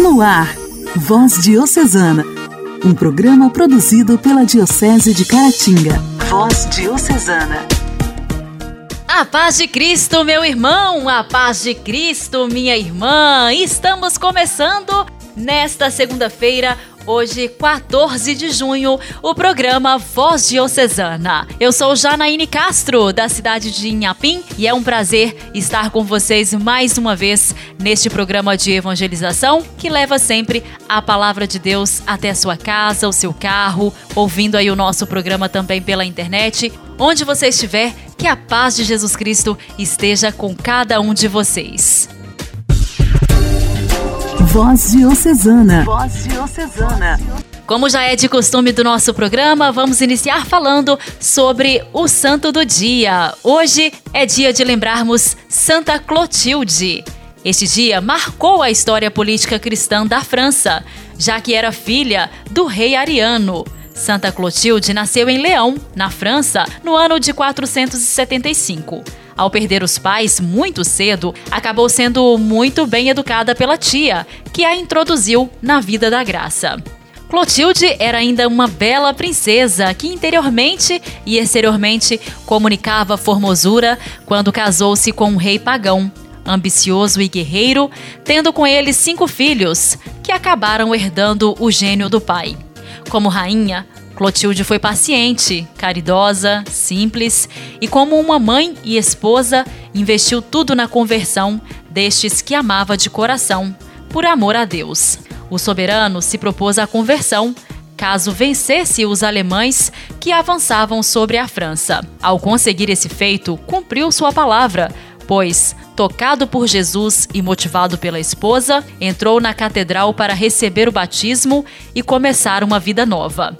No ar, Voz Diocesana, um programa produzido pela Diocese de Caratinga. Voz Diocesana. A paz de Cristo, meu irmão, a paz de Cristo, minha irmã. Estamos começando nesta segunda-feira Hoje, 14 de junho, o programa Voz Diocesana. Eu sou Janaíne Castro, da cidade de Inhapim, e é um prazer estar com vocês mais uma vez neste programa de evangelização que leva sempre a palavra de Deus até sua casa, o seu carro, ouvindo aí o nosso programa também pela internet. Onde você estiver, que a paz de Jesus Cristo esteja com cada um de vocês. Voz Diocesana. Voz Diocesana. Como já é de costume do nosso programa, vamos iniciar falando sobre o santo do dia. Hoje é dia de lembrarmos Santa Clotilde. Este dia marcou a história política cristã da França, já que era filha do rei Ariano. Santa Clotilde nasceu em Leão, na França, no ano de 475. Ao perder os pais muito cedo, acabou sendo muito bem educada pela tia, que a introduziu na vida da graça. Clotilde era ainda uma bela princesa que interiormente e exteriormente comunicava formosura quando casou-se com um rei pagão, ambicioso e guerreiro, tendo com ele cinco filhos, que acabaram herdando o gênio do pai. Como rainha, Clotilde foi paciente, caridosa, simples e, como uma mãe e esposa, investiu tudo na conversão destes que amava de coração, por amor a Deus. O soberano se propôs a conversão caso vencesse os alemães que avançavam sobre a França. Ao conseguir esse feito, cumpriu sua palavra, pois, tocado por Jesus e motivado pela esposa, entrou na catedral para receber o batismo e começar uma vida nova.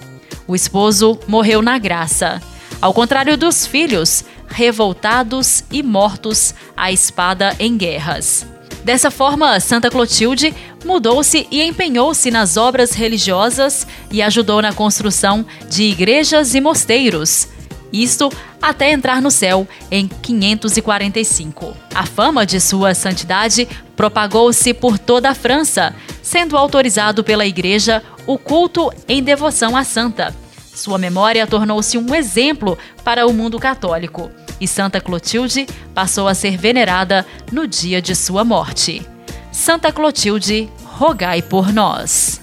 O esposo morreu na graça. Ao contrário dos filhos, revoltados e mortos à espada em guerras. Dessa forma, Santa Clotilde mudou-se e empenhou-se nas obras religiosas e ajudou na construção de igrejas e mosteiros. Isto até entrar no céu em 545. A fama de sua santidade propagou-se por toda a França, sendo autorizado pela Igreja o culto em devoção à santa. Sua memória tornou-se um exemplo para o mundo católico e Santa Clotilde passou a ser venerada no dia de sua morte. Santa Clotilde, rogai por nós.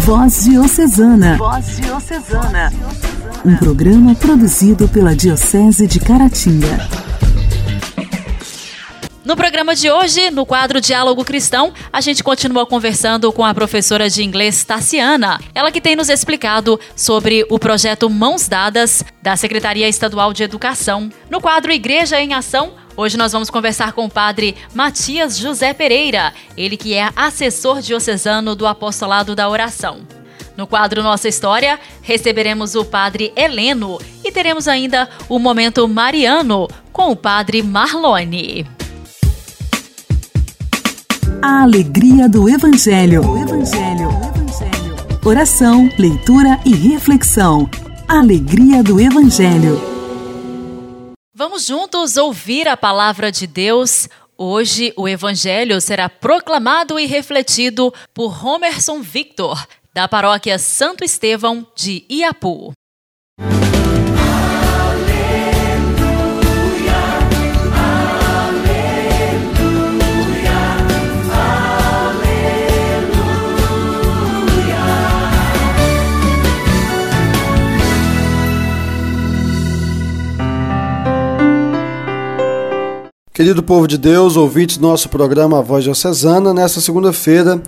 Voz Diocesana. Voz Diocesana. Um programa produzido pela Diocese de Caratinga. No programa de hoje, no quadro Diálogo Cristão, a gente continua conversando com a professora de inglês Tassiana, ela que tem nos explicado sobre o projeto Mãos Dadas da Secretaria Estadual de Educação. No quadro Igreja em Ação, Hoje nós vamos conversar com o padre Matias José Pereira, ele que é assessor diocesano do Apostolado da Oração. No quadro Nossa História, receberemos o padre Heleno e teremos ainda o momento Mariano com o padre Marlone. A alegria do Evangelho. Evangelho. Oração, leitura e reflexão. Alegria do Evangelho. Vamos juntos ouvir a palavra de Deus. Hoje o Evangelho será proclamado e refletido por Homerson Victor, da paróquia Santo Estevão de Iapu. Querido povo de Deus, ouvintes do nosso programa A Voz Diocesana, nesta segunda-feira,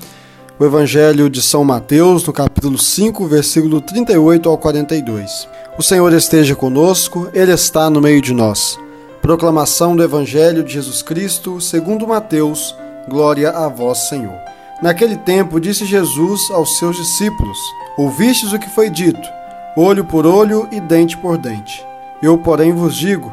o Evangelho de São Mateus, no capítulo 5, versículo 38 ao 42. O Senhor esteja conosco, Ele está no meio de nós. Proclamação do Evangelho de Jesus Cristo, segundo Mateus, glória a vós, Senhor. Naquele tempo disse Jesus aos seus discípulos: Ouvistes o que foi dito, olho por olho e dente por dente. Eu, porém, vos digo: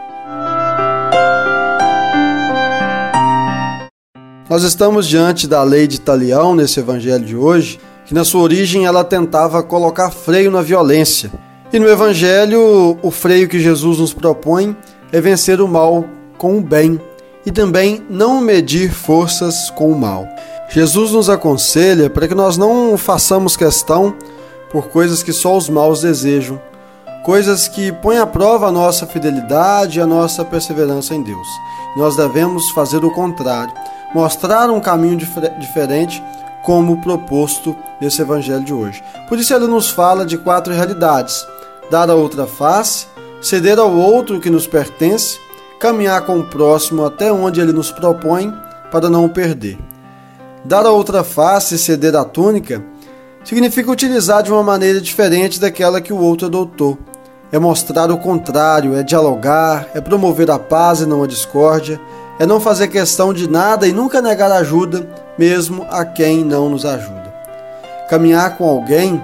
Nós estamos diante da lei de Talião nesse evangelho de hoje, que na sua origem ela tentava colocar freio na violência. E no evangelho, o freio que Jesus nos propõe é vencer o mal com o bem e também não medir forças com o mal. Jesus nos aconselha para que nós não façamos questão por coisas que só os maus desejam, coisas que põem à prova a nossa fidelidade e a nossa perseverança em Deus. Nós devemos fazer o contrário, mostrar um caminho dif diferente como proposto nesse evangelho de hoje. Por isso ele nos fala de quatro realidades: dar a outra face, ceder ao outro que nos pertence, caminhar com o próximo até onde ele nos propõe para não o perder. Dar a outra face ceder a túnica significa utilizar de uma maneira diferente daquela que o outro adotou. É mostrar o contrário, é dialogar, é promover a paz e não a discórdia, é não fazer questão de nada e nunca negar ajuda, mesmo a quem não nos ajuda. Caminhar com alguém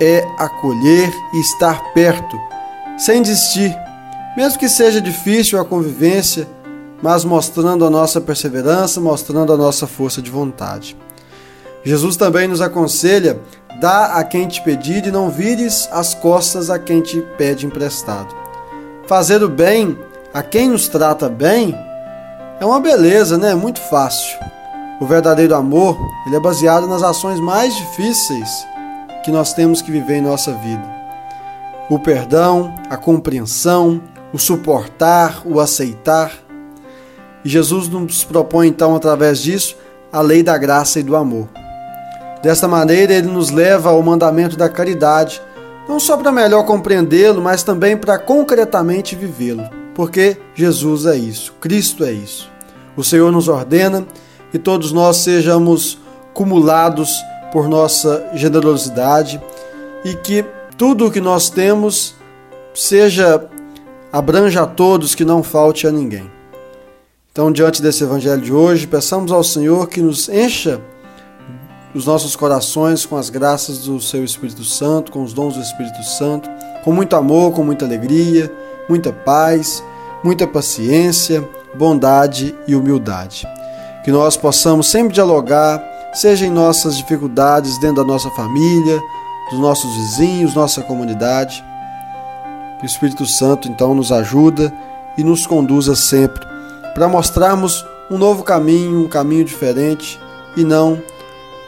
é acolher e estar perto, sem desistir, mesmo que seja difícil a convivência mas mostrando a nossa perseverança, mostrando a nossa força de vontade. Jesus também nos aconselha: dá a quem te pedir e não vires as costas a quem te pede emprestado. Fazer o bem a quem nos trata bem é uma beleza, né? Muito fácil. O verdadeiro amor, ele é baseado nas ações mais difíceis que nós temos que viver em nossa vida. O perdão, a compreensão, o suportar, o aceitar. E Jesus nos propõe então, através disso, a lei da graça e do amor. Desta maneira, ele nos leva ao mandamento da caridade, não só para melhor compreendê-lo, mas também para concretamente vivê-lo, porque Jesus é isso, Cristo é isso. O Senhor nos ordena que todos nós sejamos cumulados por nossa generosidade e que tudo o que nós temos seja abranja a todos, que não falte a ninguém. Então, diante desse evangelho de hoje, peçamos ao Senhor que nos encha os nossos corações com as graças do seu Espírito Santo, com os dons do Espírito Santo, com muito amor, com muita alegria, muita paz, muita paciência, bondade e humildade. Que nós possamos sempre dialogar, seja em nossas dificuldades dentro da nossa família, dos nossos vizinhos, nossa comunidade. Que o Espírito Santo então nos ajuda e nos conduza sempre para mostrarmos um novo caminho, um caminho diferente e não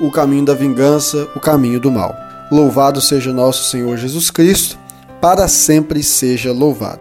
o caminho da vingança, o caminho do mal. Louvado seja nosso Senhor Jesus Cristo, para sempre seja louvado.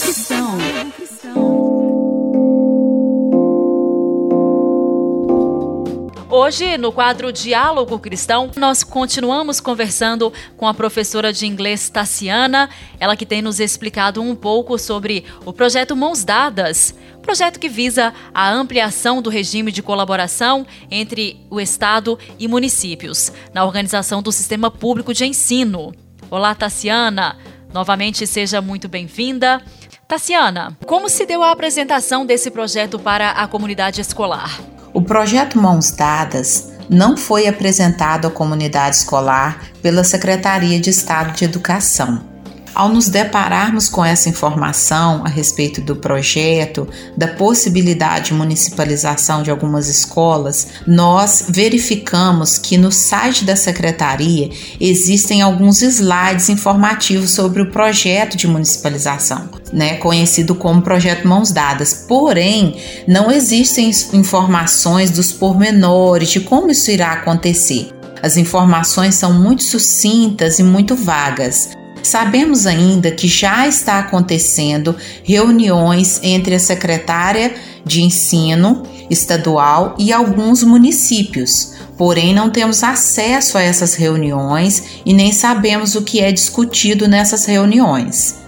Hoje, no quadro Diálogo Cristão, nós continuamos conversando com a professora de inglês Tassiana, ela que tem nos explicado um pouco sobre o projeto Mãos Dadas, projeto que visa a ampliação do regime de colaboração entre o Estado e municípios na organização do sistema público de ensino. Olá, Tassiana! Novamente seja muito bem-vinda. Tassiana, como se deu a apresentação desse projeto para a comunidade escolar? O projeto Mãos Dadas não foi apresentado à comunidade escolar pela Secretaria de Estado de Educação. Ao nos depararmos com essa informação a respeito do projeto, da possibilidade de municipalização de algumas escolas, nós verificamos que no site da secretaria existem alguns slides informativos sobre o projeto de municipalização, né, conhecido como projeto Mãos Dadas. Porém, não existem informações dos pormenores de como isso irá acontecer. As informações são muito sucintas e muito vagas. Sabemos ainda que já está acontecendo reuniões entre a secretária de ensino estadual e alguns municípios, porém não temos acesso a essas reuniões e nem sabemos o que é discutido nessas reuniões.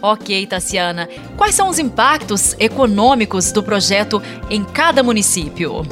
Ok, Tassiana. Quais são os impactos econômicos do projeto em cada município?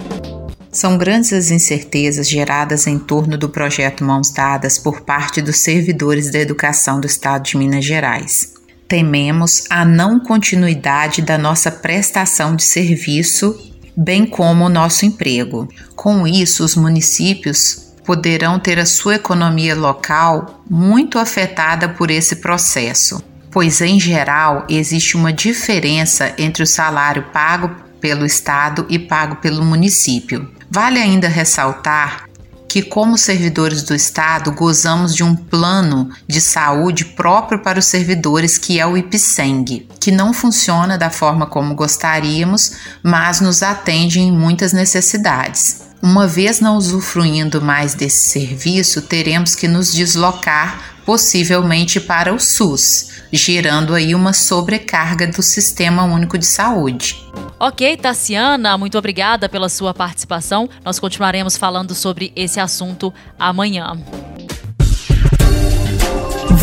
São grandes as incertezas geradas em torno do projeto Mãos Dadas por parte dos servidores da educação do Estado de Minas Gerais. Tememos a não continuidade da nossa prestação de serviço, bem como o nosso emprego. Com isso, os municípios poderão ter a sua economia local muito afetada por esse processo pois em geral existe uma diferença entre o salário pago pelo Estado e pago pelo município. Vale ainda ressaltar que, como servidores do Estado, gozamos de um plano de saúde próprio para os servidores, que é o IPSENG, que não funciona da forma como gostaríamos, mas nos atende em muitas necessidades. Uma vez não usufruindo mais desse serviço, teremos que nos deslocar possivelmente para o SUS, gerando aí uma sobrecarga do Sistema Único de Saúde. Ok, Tassiana, muito obrigada pela sua participação. Nós continuaremos falando sobre esse assunto amanhã.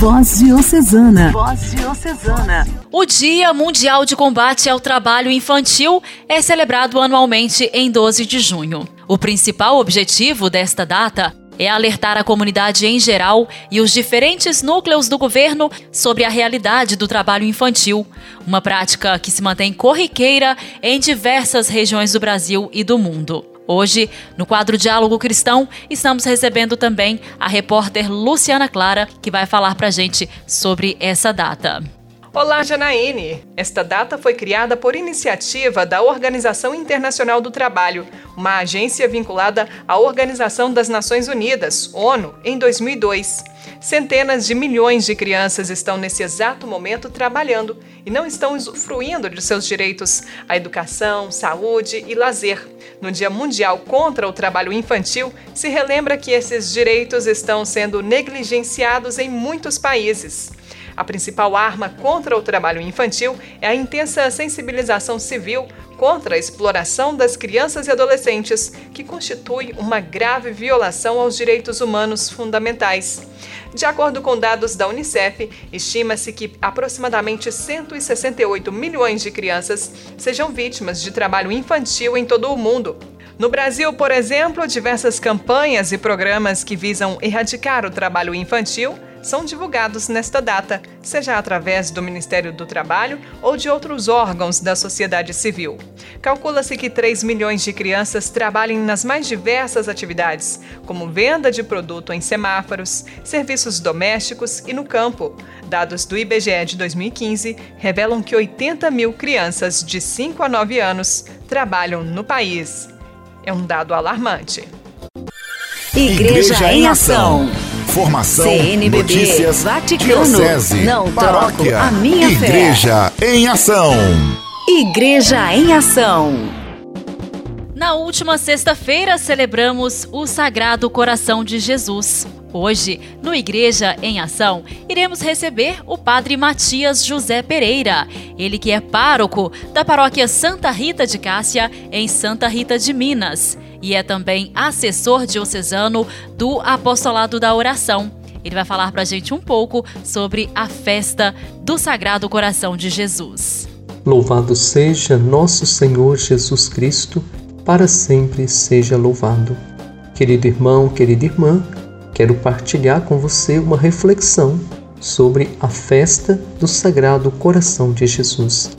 Voz Diocesana. Voz Diocesana. O Dia Mundial de Combate ao Trabalho Infantil é celebrado anualmente em 12 de junho. O principal objetivo desta data é alertar a comunidade em geral e os diferentes núcleos do governo sobre a realidade do trabalho infantil, uma prática que se mantém corriqueira em diversas regiões do Brasil e do mundo. Hoje, no quadro Diálogo Cristão, estamos recebendo também a repórter Luciana Clara, que vai falar para a gente sobre essa data. Olá, Janaíne! Esta data foi criada por iniciativa da Organização Internacional do Trabalho, uma agência vinculada à Organização das Nações Unidas, ONU, em 2002. Centenas de milhões de crianças estão nesse exato momento trabalhando e não estão usufruindo de seus direitos à educação, saúde e lazer. No Dia Mundial contra o Trabalho Infantil, se relembra que esses direitos estão sendo negligenciados em muitos países. A principal arma contra o trabalho infantil é a intensa sensibilização civil contra a exploração das crianças e adolescentes, que constitui uma grave violação aos direitos humanos fundamentais. De acordo com dados da Unicef, estima-se que aproximadamente 168 milhões de crianças sejam vítimas de trabalho infantil em todo o mundo. No Brasil, por exemplo, diversas campanhas e programas que visam erradicar o trabalho infantil são divulgados nesta data, seja através do Ministério do Trabalho ou de outros órgãos da sociedade civil. Calcula-se que 3 milhões de crianças trabalhem nas mais diversas atividades, como venda de produto em semáforos, serviços domésticos e no campo. Dados do IBGE de 2015 revelam que 80 mil crianças de 5 a 9 anos trabalham no país. É um dado alarmante. Igreja, Igreja em Ação. Informação, CNBB, notícias, Vaticano, diocese, não paróquia, a minha Igreja fé. em Ação. Igreja em Ação. Na última sexta-feira celebramos o Sagrado Coração de Jesus. Hoje, no Igreja em Ação, iremos receber o Padre Matias José Pereira, ele que é pároco da paróquia Santa Rita de Cássia, em Santa Rita de Minas e é também assessor diocesano do Apostolado da Oração. Ele vai falar para a gente um pouco sobre a festa do Sagrado Coração de Jesus. Louvado seja nosso Senhor Jesus Cristo, para sempre seja louvado. Querido irmão, querida irmã, quero partilhar com você uma reflexão sobre a festa do Sagrado Coração de Jesus.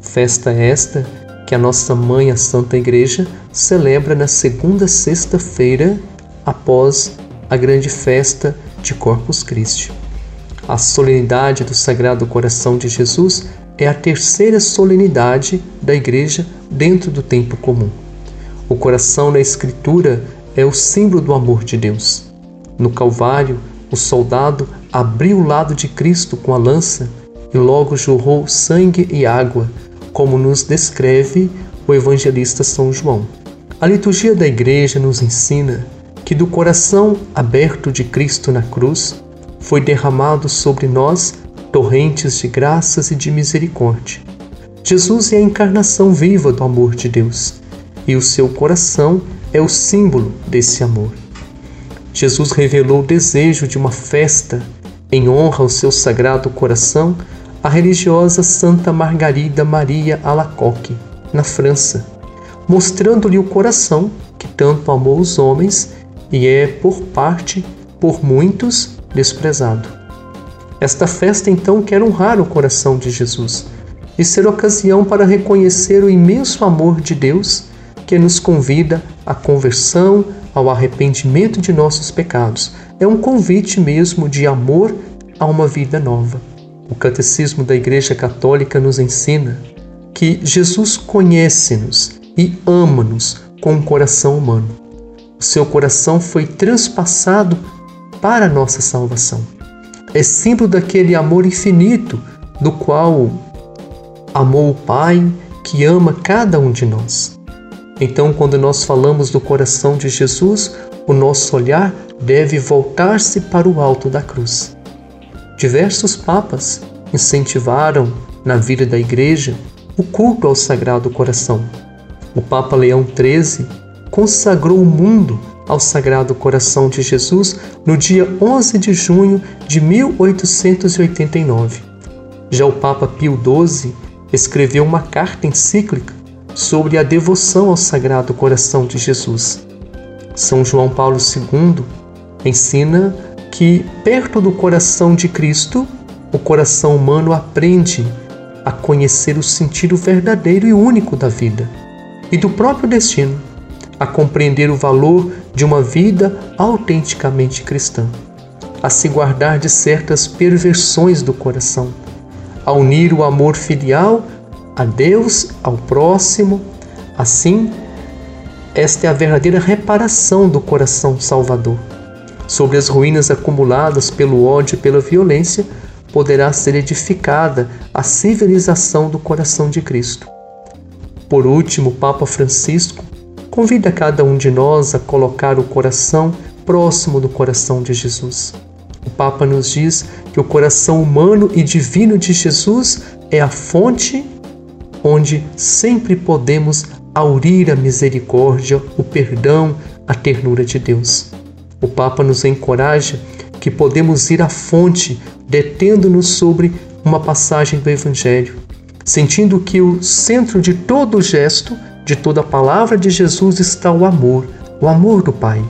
Festa esta que a nossa mãe, a Santa Igreja, celebra na segunda sexta-feira após a grande festa de Corpus Christi. A solenidade do Sagrado Coração de Jesus é a terceira solenidade da Igreja dentro do tempo comum. O coração na Escritura é o símbolo do amor de Deus. No Calvário, o soldado abriu o lado de Cristo com a lança e logo jorrou sangue e água como nos descreve o evangelista São João. A liturgia da Igreja nos ensina que do coração aberto de Cristo na cruz foi derramado sobre nós torrentes de graças e de misericórdia. Jesus é a encarnação viva do amor de Deus e o seu coração é o símbolo desse amor. Jesus revelou o desejo de uma festa em honra ao seu sagrado coração a religiosa Santa Margarida Maria Alacoque, na França, mostrando-lhe o coração que tanto amou os homens e é, por parte, por muitos, desprezado. Esta festa então quer honrar o coração de Jesus e ser ocasião para reconhecer o imenso amor de Deus que nos convida à conversão, ao arrependimento de nossos pecados. É um convite mesmo de amor a uma vida nova. O Catecismo da Igreja Católica nos ensina que Jesus conhece-nos e ama-nos com o coração humano. O seu coração foi transpassado para a nossa salvação. É símbolo daquele amor infinito do qual amou o Pai que ama cada um de nós. Então, quando nós falamos do coração de Jesus, o nosso olhar deve voltar-se para o alto da cruz. Diversos papas incentivaram na vida da Igreja o culto ao Sagrado Coração. O Papa Leão XIII consagrou o mundo ao Sagrado Coração de Jesus no dia 11 de junho de 1889. Já o Papa Pio XII escreveu uma carta encíclica sobre a devoção ao Sagrado Coração de Jesus. São João Paulo II ensina que, perto do coração de Cristo, o coração humano aprende a conhecer o sentido verdadeiro e único da vida e do próprio destino, a compreender o valor de uma vida autenticamente cristã, a se guardar de certas perversões do coração, a unir o amor filial a Deus, ao próximo. Assim, esta é a verdadeira reparação do coração salvador. Sobre as ruínas acumuladas pelo ódio e pela violência, poderá ser edificada a civilização do coração de Cristo. Por último, Papa Francisco convida cada um de nós a colocar o coração próximo do coração de Jesus. O Papa nos diz que o coração humano e divino de Jesus é a fonte onde sempre podemos aurir a misericórdia, o perdão, a ternura de Deus. O Papa nos encoraja que podemos ir à fonte, detendo-nos sobre uma passagem do Evangelho, sentindo que o centro de todo gesto, de toda palavra de Jesus está o amor, o amor do Pai.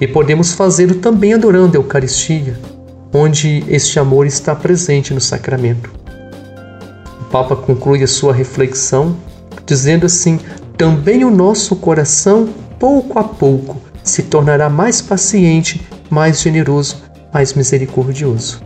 E podemos fazê-lo também adorando a Eucaristia, onde este amor está presente no sacramento. O Papa conclui a sua reflexão dizendo assim: também o nosso coração, pouco a pouco, se tornará mais paciente, mais generoso, mais misericordioso.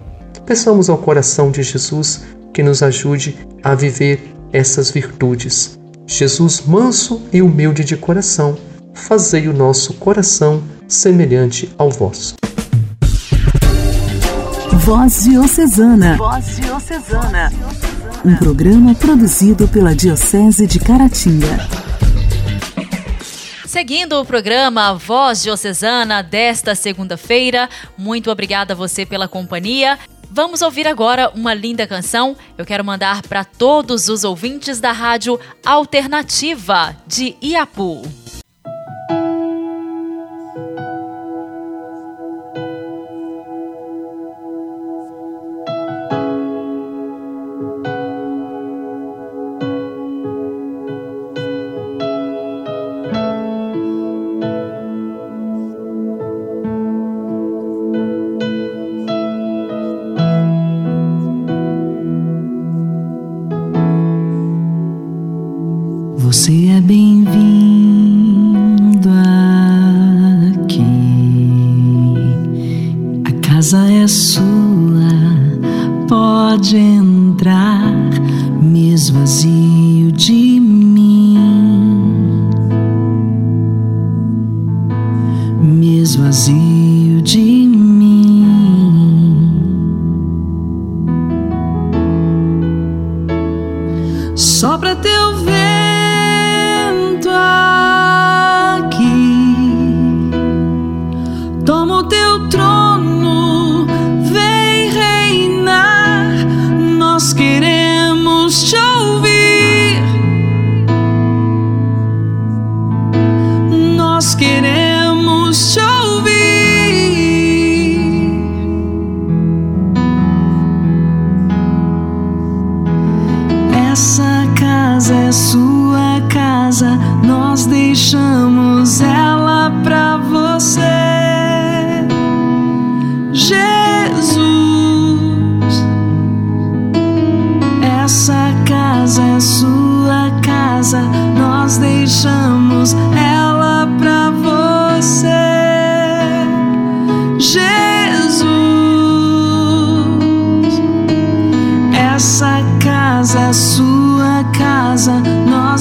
Peçamos ao coração de Jesus que nos ajude a viver essas virtudes. Jesus, manso e humilde de coração, fazei o nosso coração semelhante ao vosso. Voz Diocesana. Voz Diocesana. Um programa produzido pela Diocese de Caratinga. Seguindo o programa Voz Diocesana desta segunda-feira, muito obrigada a você pela companhia. Vamos ouvir agora uma linda canção. Eu quero mandar para todos os ouvintes da Rádio Alternativa de Iapu.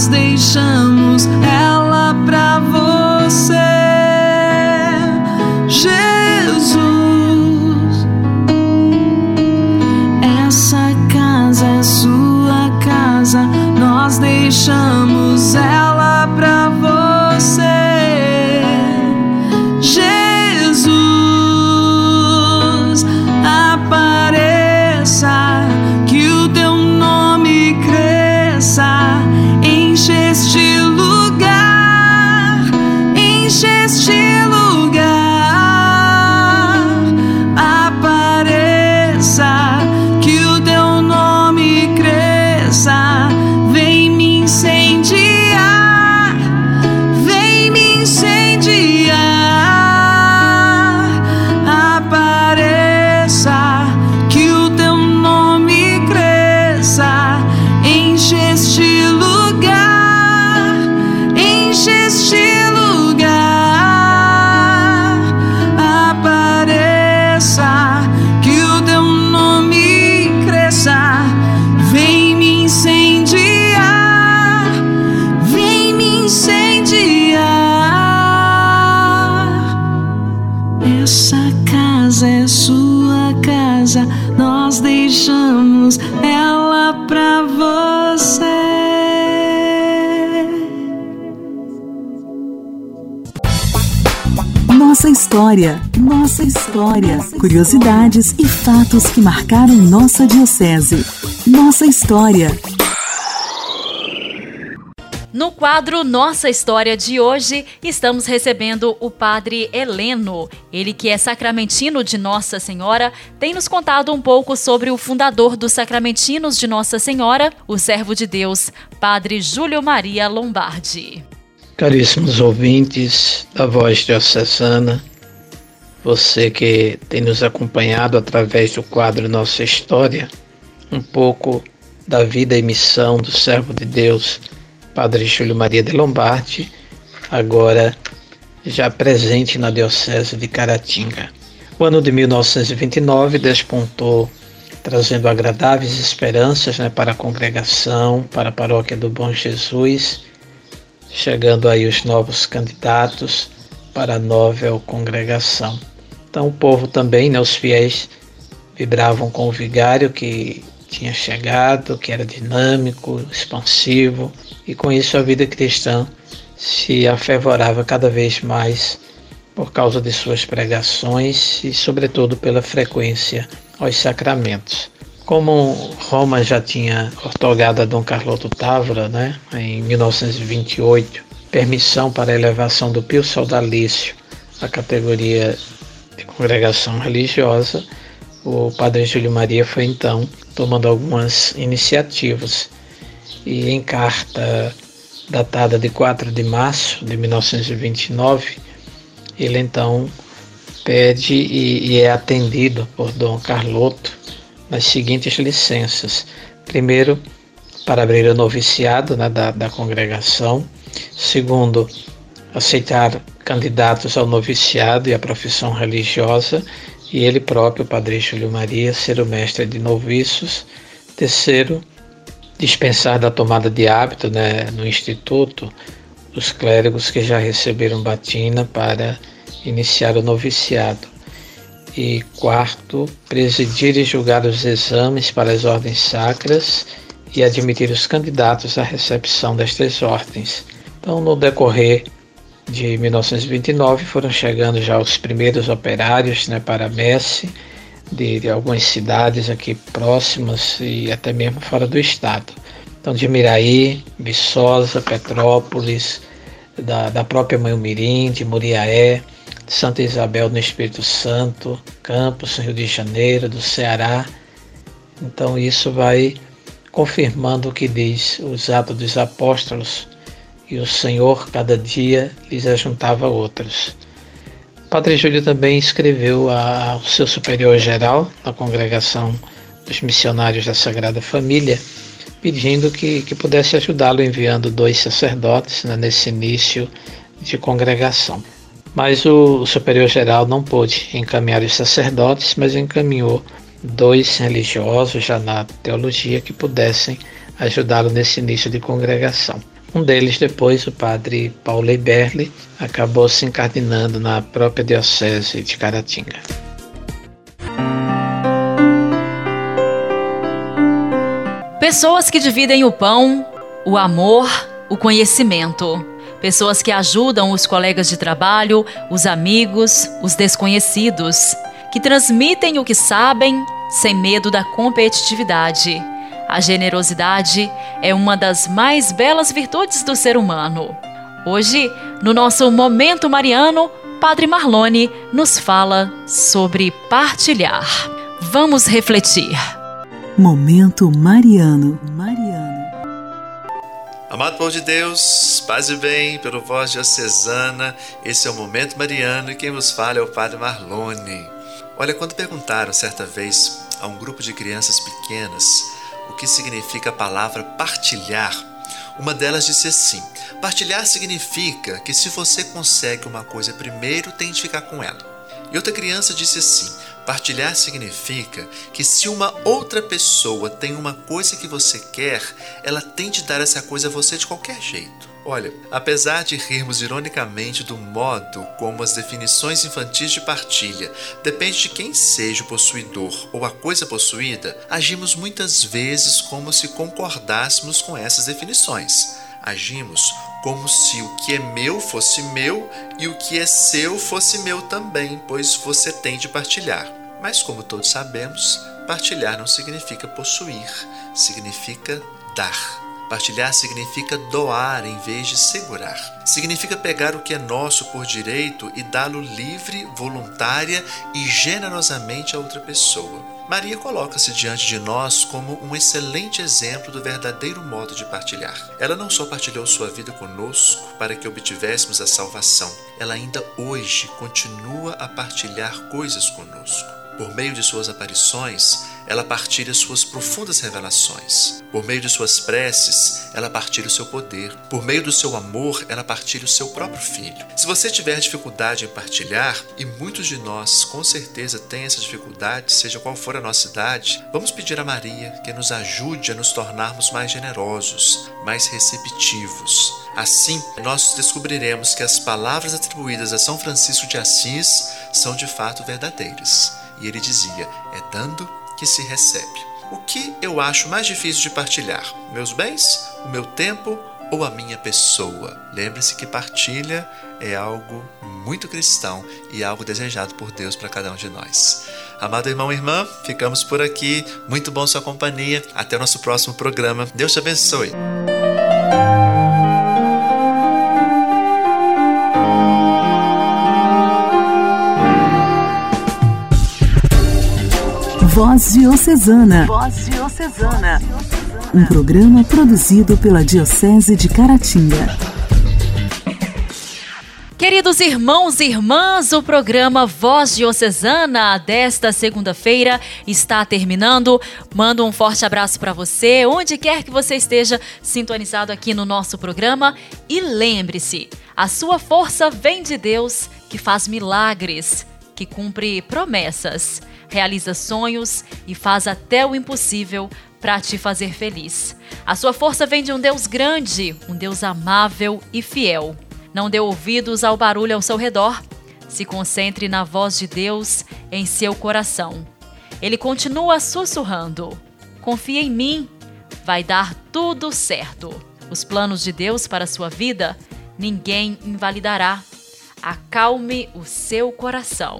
Deixamos ela história, nossa história. Curiosidades e fatos que marcaram nossa diocese. Nossa história. No quadro Nossa História de hoje, estamos recebendo o Padre Heleno. Ele que é sacramentino de Nossa Senhora, tem nos contado um pouco sobre o fundador dos Sacramentinos de Nossa Senhora, o servo de Deus, Padre Júlio Maria Lombardi. Caríssimos ouvintes da Voz Diocesana, você que tem nos acompanhado através do quadro Nossa História, um pouco da vida e missão do servo de Deus, Padre Júlio Maria de Lombardi, agora já presente na Diocese de Caratinga. O ano de 1929 despontou trazendo agradáveis esperanças né, para a congregação, para a paróquia do Bom Jesus, chegando aí os novos candidatos para a nova congregação. Então o povo também, né, os fiéis, vibravam com o vigário que tinha chegado, que era dinâmico, expansivo, e com isso a vida cristã se afervorava cada vez mais por causa de suas pregações e, sobretudo, pela frequência aos sacramentos. Como Roma já tinha otorgado a Dom Carloto Távora, né, em 1928, permissão para a elevação do Pio Saudalício à categoria de congregação religiosa, o Padre Júlio Maria foi então tomando algumas iniciativas e em carta datada de 4 de março de 1929, ele então pede e, e é atendido por Dom Carloto nas seguintes licenças. Primeiro, para abrir o noviciado né, da, da congregação. Segundo, aceitar candidatos ao noviciado e à profissão religiosa. E ele próprio, Padre Júlio Maria, ser o mestre de noviços. Terceiro, dispensar da tomada de hábito né, no instituto os clérigos que já receberam batina para iniciar o noviciado. E quarto, presidir e julgar os exames para as ordens sacras e admitir os candidatos à recepção destas ordens. Então, no decorrer de 1929, foram chegando já os primeiros operários né, para a de, de algumas cidades aqui próximas e até mesmo fora do estado. Então, de Miraí, Viçosa, Petrópolis, da, da própria Mãe Mirim, de Muriaé, Santa Isabel no Espírito Santo, Campos, Rio de Janeiro, do Ceará. Então isso vai confirmando o que diz os Atos dos Apóstolos, e o Senhor cada dia lhes ajuntava outros. Padre Júlio também escreveu ao seu superior geral na congregação dos missionários da Sagrada Família, pedindo que, que pudesse ajudá-lo enviando dois sacerdotes né, nesse início de congregação. Mas o, o superior geral não pôde encaminhar os sacerdotes, mas encaminhou dois religiosos já na teologia que pudessem ajudá-lo nesse início de congregação. Um deles, depois, o padre Paulo Eberle, acabou se incardinando na própria diocese de Caratinga. Pessoas que dividem o pão, o amor, o conhecimento. Pessoas que ajudam os colegas de trabalho, os amigos, os desconhecidos. Que transmitem o que sabem sem medo da competitividade a generosidade é uma das mais belas virtudes do ser humano. Hoje, no nosso Momento Mariano, Padre Marlone nos fala sobre partilhar. Vamos refletir. Momento Mariano. Mariano. Amado povo de Deus, paz e bem, pelo voz diocesana, esse é o Momento Mariano e quem vos fala é o Padre Marlone. Olha, quando perguntaram certa vez a um grupo de crianças pequenas o que significa a palavra partilhar. Uma delas disse assim: partilhar significa que se você consegue uma coisa primeiro, tem de ficar com ela. E outra criança disse assim: partilhar significa que se uma outra pessoa tem uma coisa que você quer, ela tem de dar essa coisa a você de qualquer jeito. Olha, apesar de rirmos ironicamente do modo como as definições infantis de partilha depende de quem seja o possuidor ou a coisa possuída, agimos muitas vezes como se concordássemos com essas definições. Agimos como se o que é meu fosse meu e o que é seu fosse meu também, pois você tem de partilhar. Mas, como todos sabemos, partilhar não significa possuir, significa dar. Partilhar significa doar em vez de segurar. Significa pegar o que é nosso por direito e dá-lo livre, voluntária e generosamente a outra pessoa. Maria coloca-se diante de nós como um excelente exemplo do verdadeiro modo de partilhar. Ela não só partilhou sua vida conosco para que obtivéssemos a salvação, ela ainda hoje continua a partilhar coisas conosco. Por meio de suas aparições, ela partilha suas profundas revelações. Por meio de suas preces, ela partilha o seu poder. Por meio do seu amor, ela partilha o seu próprio filho. Se você tiver dificuldade em partilhar, e muitos de nós com certeza têm essa dificuldade, seja qual for a nossa idade, vamos pedir a Maria que nos ajude a nos tornarmos mais generosos, mais receptivos. Assim, nós descobriremos que as palavras atribuídas a São Francisco de Assis são de fato verdadeiras. E ele dizia: é dando que se recebe. O que eu acho mais difícil de partilhar? Meus bens, o meu tempo ou a minha pessoa? Lembre-se que partilha é algo muito cristão e algo desejado por Deus para cada um de nós. Amado irmão e irmã, ficamos por aqui. Muito bom sua companhia. Até o nosso próximo programa. Deus te abençoe. Voz Diocesana. Voz Diocesana. Um programa produzido pela Diocese de Caratinga. Queridos irmãos e irmãs, o programa Voz Diocesana desta segunda-feira está terminando. Mando um forte abraço para você, onde quer que você esteja sintonizado aqui no nosso programa. E lembre-se, a sua força vem de Deus, que faz milagres, que cumpre promessas realiza sonhos e faz até o impossível para te fazer feliz. A sua força vem de um Deus grande, um Deus amável e fiel. Não dê ouvidos ao barulho ao seu redor. Se concentre na voz de Deus em seu coração. Ele continua sussurrando: Confia em mim, vai dar tudo certo. Os planos de Deus para a sua vida ninguém invalidará. Acalme o seu coração.